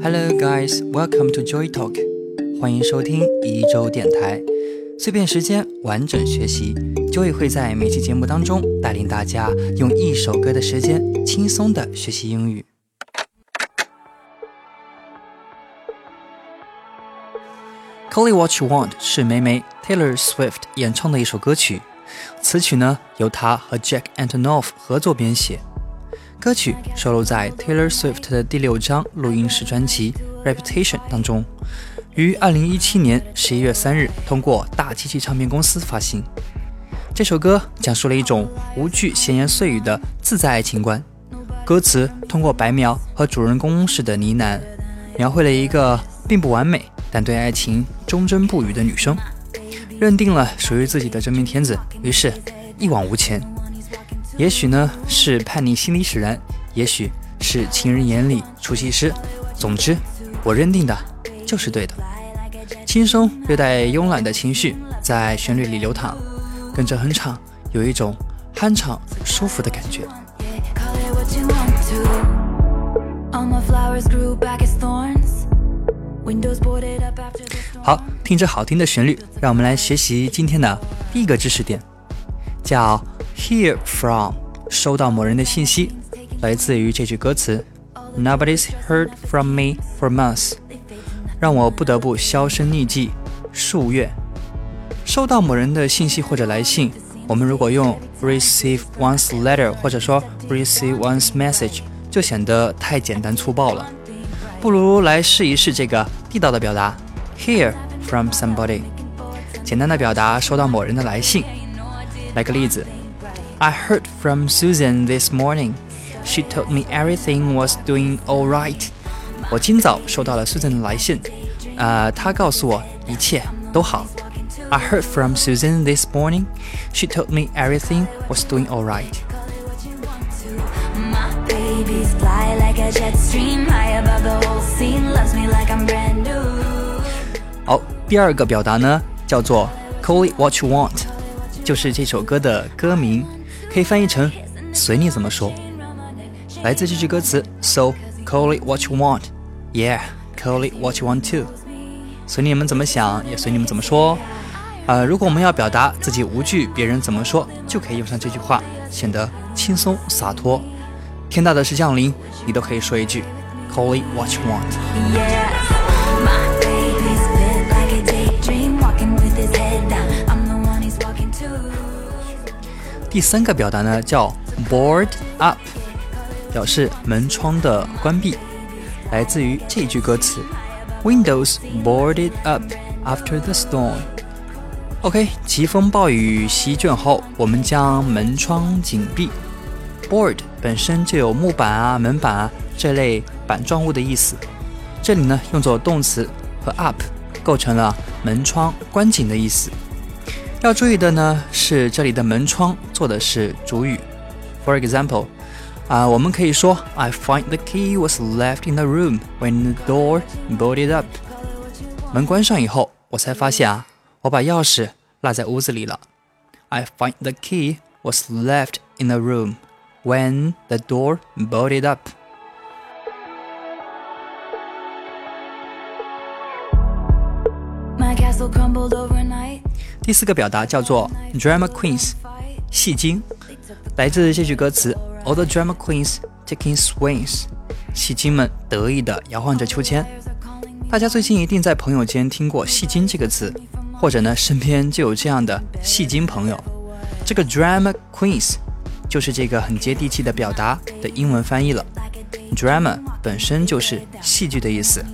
Hello guys, welcome to Joy Talk，欢迎收听一周电台，碎片时间完整学习，Joy 会在每期节目当中带领大家用一首歌的时间轻松的学习英语。Call It What You Want 是梅梅 Taylor Swift 演唱的一首歌曲，词曲呢由她和 Jack Antonoff 合作编写。歌曲收录在 Taylor Swift 的第六张录音室专辑《Reputation》当中，于二零一七年十一月三日通过大机器唱片公司发行。这首歌讲述了一种无惧闲言碎语的自在爱情观，歌词通过白描和主人公式的呢喃，描绘了一个并不完美但对爱情忠贞不渝的女生，认定了属于自己的真命天子，于是，一往无前。也许呢是叛逆心理使然，也许是情人眼里出西施。总之，我认定的就是对的。轻松略带慵懒的情绪在旋律里流淌，跟着哼唱，有一种酣畅舒服的感觉。好，听着好听的旋律，让我们来学习今天的第一个知识点，叫。Hear from 收到某人的信息，来自于这句歌词：Nobody's heard from me for months，让我不得不销声匿迹数月。收到某人的信息或者来信，我们如果用 receive one's letter 或者说 receive one's message，就显得太简单粗暴了。不如来试一试这个地道的表达：Hear from somebody，简单的表达收到某人的来信。来个例子。I heard from Susan this morning. She told me everything was doing all right. 我今早收到了 Susan 的来信，呃，她告诉我一切都好。I heard from Susan this morning. She told me everything was doing all right. 好，第二个表达呢，叫做 Call it what you want，就是这首歌的歌名。 可以翻译成“随你怎么说”。来自这句歌词：“So call it what you want, yeah, call it what you want to。”随你们怎么想，也随你们怎么说。呃，如果我们要表达自己无惧别人怎么说，就可以用上这句话，显得轻松洒脱。天大的事降临，你都可以说一句：“Call it what you want。”第三个表达呢，叫 board up，表示门窗的关闭，来自于这句歌词：Windows boarded up after the storm。OK，疾风暴雨席卷后，我们将门窗紧闭。Board 本身就有木板啊、门板啊这类板状物的意思，这里呢用作动词和 up 构成了门窗关紧的意思。要注意的呢是，这里的门窗做的是主语。For example，啊，我们可以说，I find the key was left in the room when the door bolted up。门关上以后，我才发现啊，我把钥匙落在屋子里了。I find the key was left in the room when the door bolted up。My castle crumbled overnight。 第四个表达叫做 drama queens，戏精，来自这句歌词：All the drama queens taking swings，戏精们得意地摇晃着秋千。大家最近一定在朋友间听过“戏精”这个词，或者呢，身边就有这样的戏精朋友。这个 drama queens 就是这个很接地气的表达的英文翻译了。drama 本身就是戏剧的意思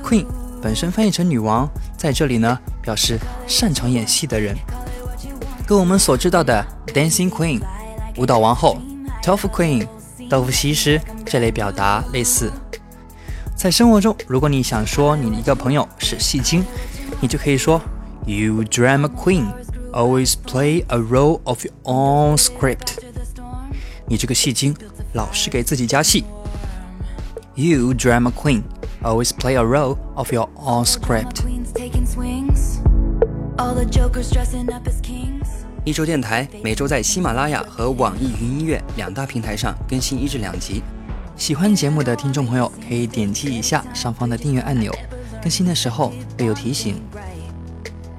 ，queen。本身翻译成女王，在这里呢表示擅长演戏的人，跟我们所知道的 Dancing Queen 舞蹈王后、Tofu Queen 豆腐西施这类表达类似。在生活中，如果你想说你的一个朋友是戏精，你就可以说 You drama queen always play a role of your own script。你这个戏精老是给自己加戏。You drama queen。always play a role of your own script. 一周电台每周在喜马拉雅和网易云音乐两大平台上更新一至两集。喜欢节目的听众朋友可以点击一下上方的订阅按钮，更新的时候会有提醒。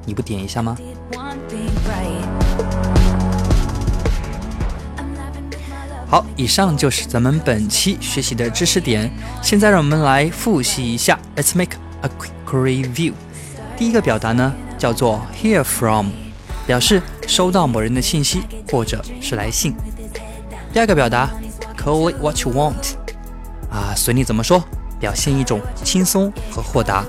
你不点一下吗？好，以上就是咱们本期学习的知识点。现在让我们来复习一下。Let's make a quick review。第一个表达呢，叫做 hear from，表示收到某人的信息或者是来信。第二个表达 call it what you want，啊，随你怎么说，表现一种轻松和豁达。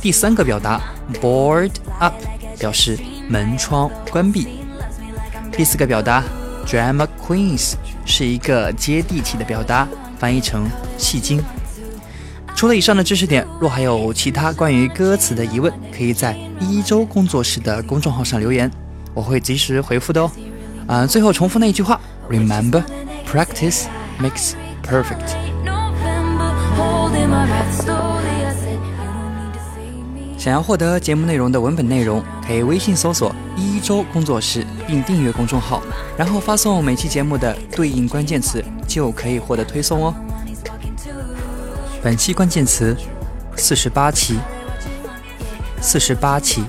第三个表达 board up，表示门窗关闭。第四个表达 drama queens。是一个接地气的表达，翻译成戏精。除了以上的知识点，若还有其他关于歌词的疑问，可以在一周工作室的公众号上留言，我会及时回复的哦。啊，最后重复那一句话：Remember, practice makes perfect。想要获得节目内容的文本内容，可以微信搜索“一周工作室”并订阅公众号，然后发送每期节目的对应关键词，就可以获得推送哦。本期关键词：四十八期。四十八期。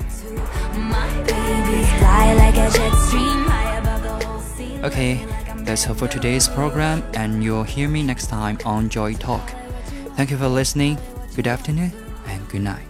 Okay, that's all for today's program, and you'll hear me next time on Joy Talk. Thank you for listening. Good afternoon and good night.